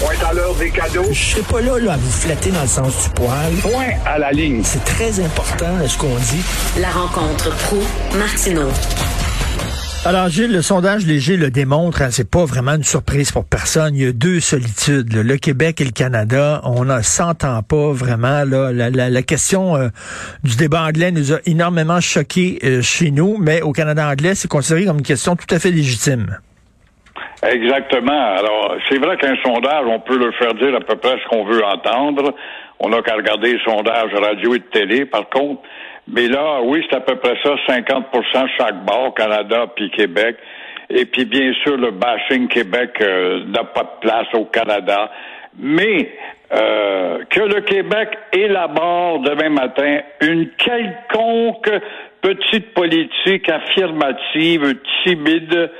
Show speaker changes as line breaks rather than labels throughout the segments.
Point à l'heure des cadeaux.
Je serai pas là, là, à vous flatter dans le sens du poil.
Point à la ligne.
C'est très important, ce qu'on dit.
La rencontre pro martineau
Alors, Gilles, le sondage léger le démontre, hein, c'est pas vraiment une surprise pour personne. Il y a deux solitudes, là, le Québec et le Canada. On ne s'entend pas vraiment. Là, la, la, la question euh, du débat anglais nous a énormément choqués euh, chez nous, mais au Canada anglais, c'est considéré comme une question tout à fait légitime.
Exactement. Alors, c'est vrai qu'un sondage, on peut le faire dire à peu près ce qu'on veut entendre. On n'a qu'à regarder les sondages radio et de télé, par contre. Mais là, oui, c'est à peu près ça, 50% chaque bord, Canada puis Québec. Et puis, bien sûr, le bashing Québec euh, n'a pas de place au Canada. Mais euh, que le Québec élabore demain matin une quelconque petite politique affirmative, timide,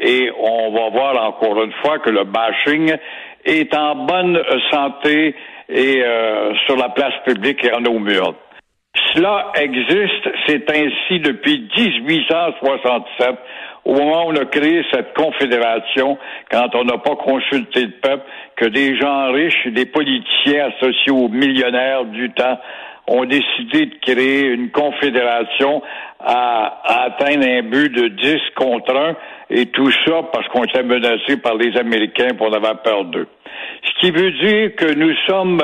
et on va voir encore une fois que le bashing est en bonne santé et euh, sur la place publique et en eau mûre. Cela existe, c'est ainsi depuis 1867, au moment où on a créé cette confédération, quand on n'a pas consulté le peuple, que des gens riches, des politiciens associés aux millionnaires du temps ont décidé de créer une confédération à, à, atteindre un but de 10 contre 1 et tout ça parce qu'on était menacé par les Américains pour on avait peur d'eux. Ce qui veut dire que nous sommes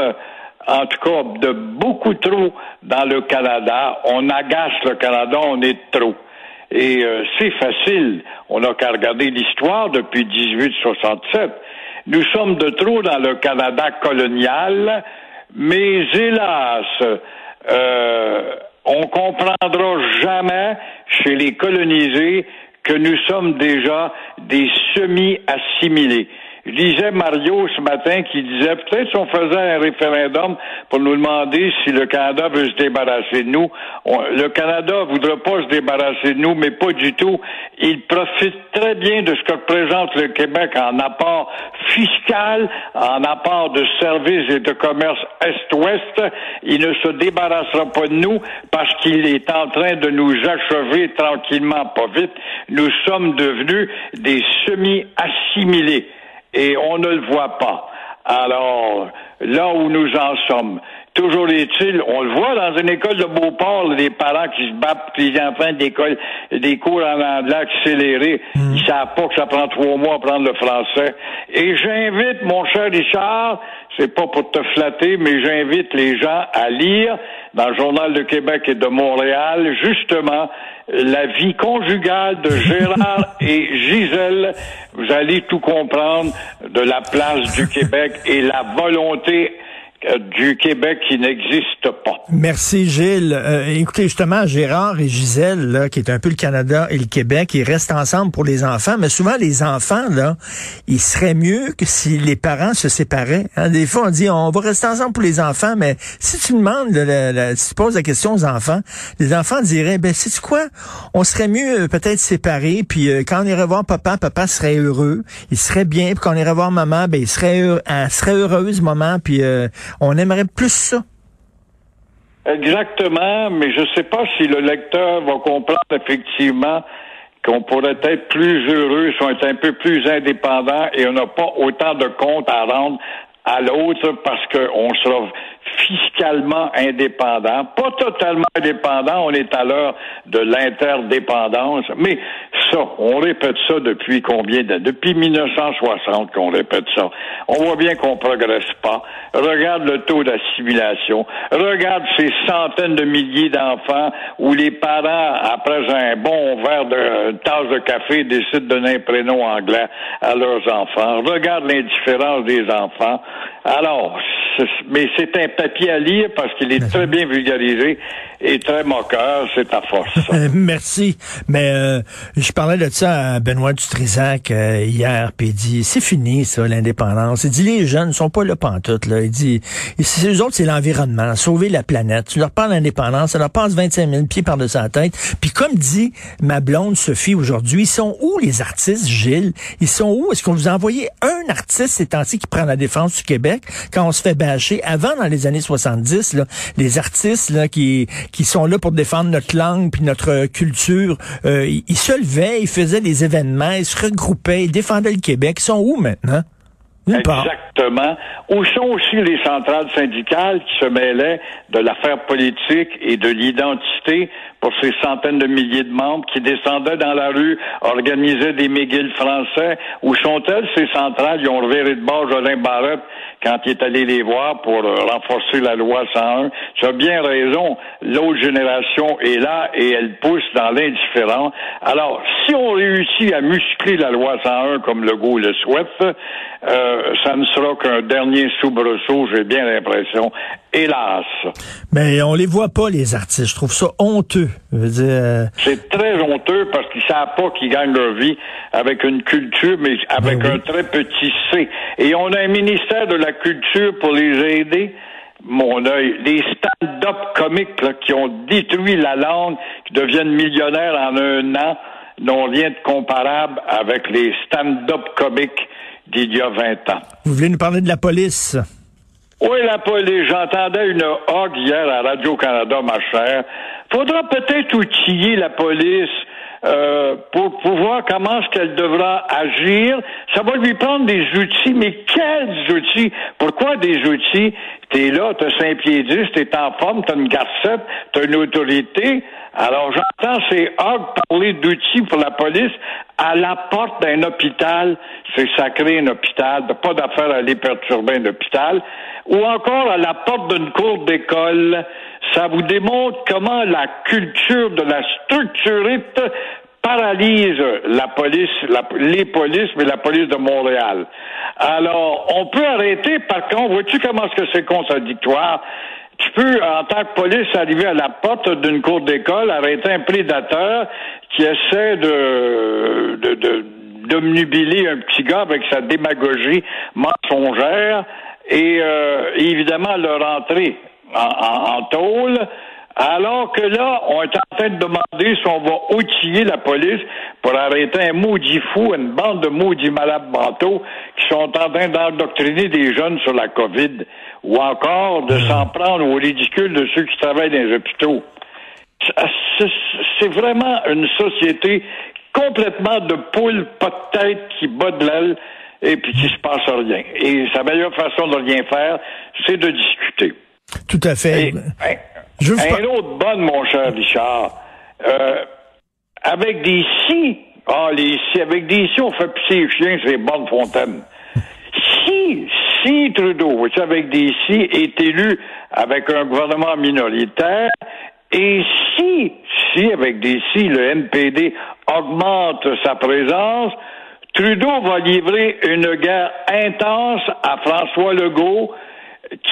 en tout cas de beaucoup trop dans le Canada. On agace le Canada, on est trop. Et euh, c'est facile. On n'a qu'à regarder l'histoire depuis 1867. Nous sommes de trop dans le Canada colonial, mais hélas, euh, on comprendra jamais chez les colonisés que nous sommes déjà des semi-assimilés. Je lisais Mario ce matin qui disait peut-être si on faisait un référendum pour nous demander si le Canada veut se débarrasser de nous. le Canada voudrait pas se débarrasser de nous, mais pas du tout. Il profite très bien de ce que représente le Québec en apport fiscal, en apport de services et de commerce Est-Ouest. Il ne se débarrassera pas de nous parce qu'il est en train de nous achever tranquillement, pas vite. Nous sommes devenus des semi-assimilés et on ne le voit pas. Alors, là où nous en sommes, toujours est-il, on le voit dans une école de Beauport, les parents qui se battent les enfants d'école, des cours en anglais accélérés, mm. ils savent pas que ça prend trois mois à apprendre le français. Et j'invite, mon cher Richard, c'est pas pour te flatter, mais j'invite les gens à lire dans le Journal de Québec et de Montréal, justement, la vie conjugale de Gérard et Gisèle. Vous allez tout comprendre de la place du Québec et la volonté du Québec qui n'existe pas.
Merci Gilles. Euh, écoutez justement Gérard et Gisèle qui est un peu le Canada et le Québec, ils restent ensemble pour les enfants, mais souvent les enfants là, il serait mieux que si les parents se séparaient. Hein. Des fois on dit on va rester ensemble pour les enfants, mais si tu demandes, si tu poses la question aux enfants, les enfants diraient ben c'est quoi, on serait mieux euh, peut-être séparés, puis quand on irait voir papa, papa serait heureux, il serait bien, puis quand on irait voir maman, ben il serait elle serait heureuse maman, puis on aimerait plus ça.
Exactement, mais je ne sais pas si le lecteur va comprendre effectivement qu'on pourrait être plus heureux si on un peu plus indépendant et on n'a pas autant de comptes à rendre à l'autre parce qu'on sera fiscalement indépendant, pas totalement indépendant, on est à l'heure de l'interdépendance, mais ça. On répète ça depuis combien d'années? Depuis 1960 qu'on répète ça. On voit bien qu'on progresse pas. Regarde le taux d'assimilation. Regarde ces centaines de milliers d'enfants où les parents, après un bon verre de tasse de café, décident de donner un prénom anglais à leurs enfants. Regarde l'indifférence des enfants. Alors, mais c'est un papier à lire parce qu'il est très bien vulgarisé et très moqueur. C'est à force.
Euh, merci. Mais euh, je parlais de ça à Benoît Dutrisac euh, hier, puis il dit c'est fini ça l'indépendance. Il dit les jeunes ne sont pas là pantoute là. Il dit eux autres c'est l'environnement, sauver la planète. Tu leur parles d'indépendance, ça leur passe 25 000 pieds par dessus la tête. Puis comme dit ma blonde Sophie aujourd'hui, ils sont où les artistes Gilles? Ils sont où? Est-ce qu'on vous a envoyé un artiste ces temps-ci qui prend la défense du Québec? Quand on se fait bâcher avant dans les années 70 là, les artistes là qui qui sont là pour défendre notre langue puis notre culture, euh, ils se levaient, ils faisaient des événements, ils se regroupaient, ils défendaient le Québec. Ils sont où maintenant?
Exactement. Où sont aussi les centrales syndicales qui se mêlaient de l'affaire politique et de l'identité pour ces centaines de milliers de membres qui descendaient dans la rue, organisaient des McGill français? Où sont-elles, ces centrales? Ils ont reviré de bord Jolin Barrette quand il est allé les voir pour euh, renforcer la loi 101. Tu as bien raison. L'autre génération est là et elle pousse dans l'indifférent. Alors, si on réussit à muscler la loi 101 comme le goût le souhaite, euh, ça ne sera qu'un dernier soubresaut, j'ai bien l'impression. Hélas.
Mais on les voit pas, les artistes. Je trouve ça honteux.
Euh, C'est très honteux parce qu'ils savent pas qu'ils gagnent leur vie avec une culture, mais avec ben un très petit C. Et on a un ministère de la culture pour les aider mon œil, les stand-up comiques qui ont détruit la langue, qui deviennent millionnaires en un an, n'ont rien de comparable avec les stand-up comiques d'il y a 20 ans.
Vous voulez nous parler de la police?
Oui, la police. J'entendais une hog hier à Radio-Canada, ma chère. Faudra peut-être outiller la police euh, pour, pour voir comment est-ce qu'elle devra agir. Ça va lui prendre des outils, mais quels outils? Pourquoi des outils? T'es là, t'as cinq pieds dix, t'es en forme, t'as une garcette, t'as une autorité. Alors j'entends ces hogs parler d'outils pour la police à la porte d'un hôpital. C'est sacré un hôpital, pas d'affaire à aller perturber un hôpital. Ou encore à la porte d'une cour d'école ça vous démontre comment la culture de la structurite paralyse la police, les polices, mais la police de Montréal. Alors, on peut arrêter, par contre, vois-tu comment est-ce que c'est contradictoire? Tu peux, en tant que police, arriver à la porte d'une cour d'école, arrêter un prédateur qui essaie de, de, de d'omnubiler un petit gars avec sa démagogie mensongère et euh, évidemment le rentrer en, tôle, alors que là, on est en train de demander si on va outiller la police pour arrêter un maudit fou, une bande de maudits malades mentaux qui sont en train d'endoctriner des jeunes sur la COVID, ou encore de s'en prendre au ridicule de ceux qui travaillent dans les hôpitaux. C'est vraiment une société complètement de poule, pas de tête, qui bat de l'aile et puis qui se passe rien. Et sa meilleure façon de rien faire, c'est de discuter.
Tout à fait.
Je un autre bonne, mon cher Richard. Euh, avec des si, ah, les si, avec des si, on fait pisser les chiens, c'est bonne fontaine. Si, si Trudeau, avec des si, est élu avec un gouvernement minoritaire, et si, si, avec des si, le NPD augmente sa présence, Trudeau va livrer une guerre intense à François Legault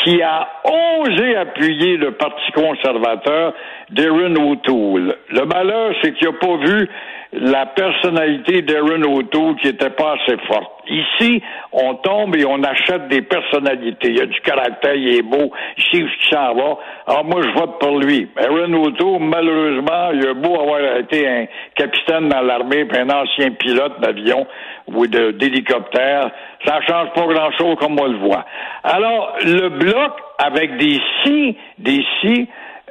qui a osé appuyer le Parti conservateur d'Aaron O'Toole. Le malheur, c'est qu'il n'a pas vu la personnalité d'Aaron O'Toole qui était pas assez forte. Ici, on tombe et on achète des personnalités. Il y a du caractère, il est beau, il sait il s'en va. Alors moi, je vote pour lui. Aaron O'Toole, malheureusement, il a beau avoir été un capitaine dans l'armée, puis un ancien pilote d'avion ou d'hélicoptère, ça change pas grand-chose comme on le voit. Alors, le bloc, avec des si, des si,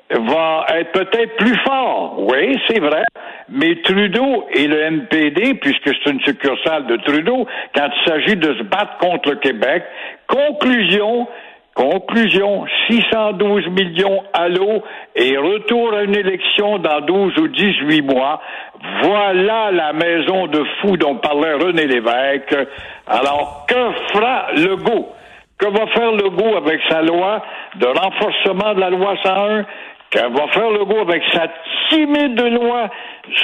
va être peut-être plus fort. Oui, c'est vrai. Mais Trudeau et le NPD, puisque c'est une succursale de Trudeau, quand il s'agit de se battre contre le Québec, conclusion, Conclusion, 612 millions à l'eau et retour à une élection dans 12 ou 18 mois. Voilà la maison de fous dont parlait René Lévesque. Alors, que fera Legault? Que va faire Legault avec sa loi de renforcement de la loi 101? Que va faire Legault avec sa timide loi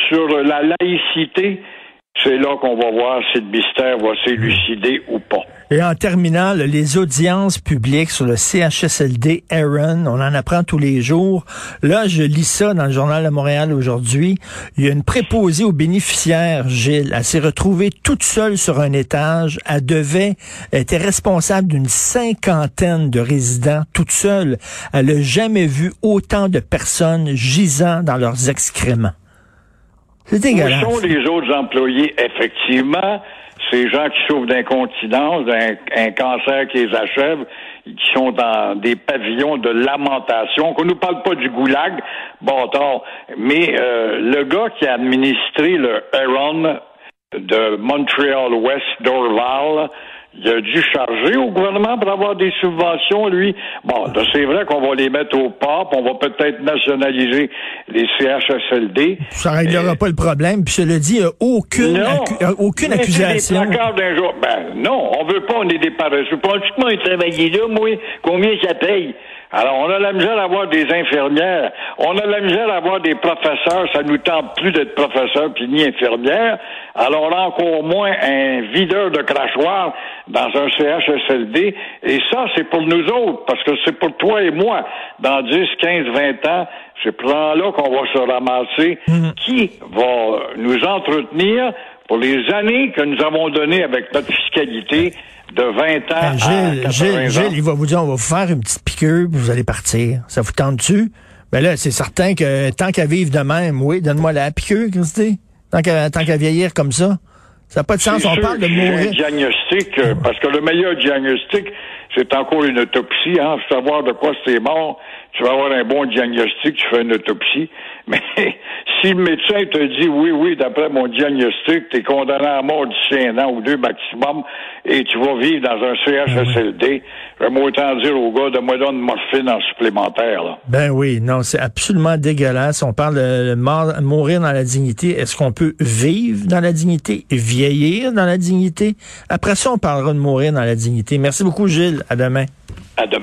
sur la laïcité? C'est là qu'on va voir si le mystère va s'élucider ou pas.
Et en terminant, les audiences publiques sur le CHSLD Aaron, on en apprend tous les jours. Là, je lis ça dans le journal de Montréal aujourd'hui. Il y a une préposée aux bénéficiaires, Gilles. Elle s'est retrouvée toute seule sur un étage. Elle devait, elle était responsable d'une cinquantaine de résidents toute seule. Elle n'a jamais vu autant de personnes gisant dans leurs excréments. C'est
Où sont les autres employés, effectivement? Ces gens qui souffrent d'incontinence, d'un un cancer qui les achève, qui sont dans des pavillons de lamentation, qu'on nous parle pas du goulag, bon tard, mais euh, le gars qui a administré le Heron de Montreal West Dorval, il a dû charger au gouvernement pour avoir des subventions, lui. Bon, là, c'est vrai qu'on va les mettre au puis on va peut-être nationaliser les CHSLD.
Ça réglera pas le problème. Puis cela dit, il y a aucune, accu- euh, aucune accusation.
Des jour. Ben non, on veut pas, on est des paresseux. Pratiquement, ils travaillaient là, moi, combien ça paye? Alors, on a la misère à avoir des infirmières. On a la misère à avoir des professeurs. Ça nous tente plus d'être professeur puis ni infirmière. Alors, on a encore moins un videur de crachoir dans un CHSLD. Et ça, c'est pour nous autres, parce que c'est pour toi et moi. Dans 10, 15, 20 ans, c'est pour là qu'on va se ramasser. Qui va nous entretenir pour les années que nous avons données avec notre fiscalité de 20 ans
Ben,
à
Gilles,
80
Gilles,
ans.
Gilles, il va vous dire, on va vous faire une petite piqûre, puis vous allez partir. Ça vous tente-tu? Ben là, c'est certain que tant qu'à vivre de même, oui, donne-moi la piqûre, Christy. Tant qu'à tant qu'à vieillir comme ça. Ça n'a pas de sens. On
sûr
parle de mourir.
Un diagnostic, euh, parce que le meilleur diagnostic, c'est encore une autopsie, hein, savoir de quoi c'est mort. Tu vas avoir un bon diagnostic, tu fais une autopsie. Mais si le médecin te dit oui, oui, d'après mon diagnostic, tu es condamné à mort d'ici un an ou deux maximum, et tu vas vivre dans un CHSLD, j'aime autant dire au gars de moi donne une morphine en supplémentaire. Là.
Ben oui, non, c'est absolument dégueulasse. On parle de mort- mourir dans la dignité. Est-ce qu'on peut vivre dans la dignité, vieillir dans la dignité? Après ça, on parlera de mourir dans la dignité. Merci beaucoup, Gilles. À demain.
À demain.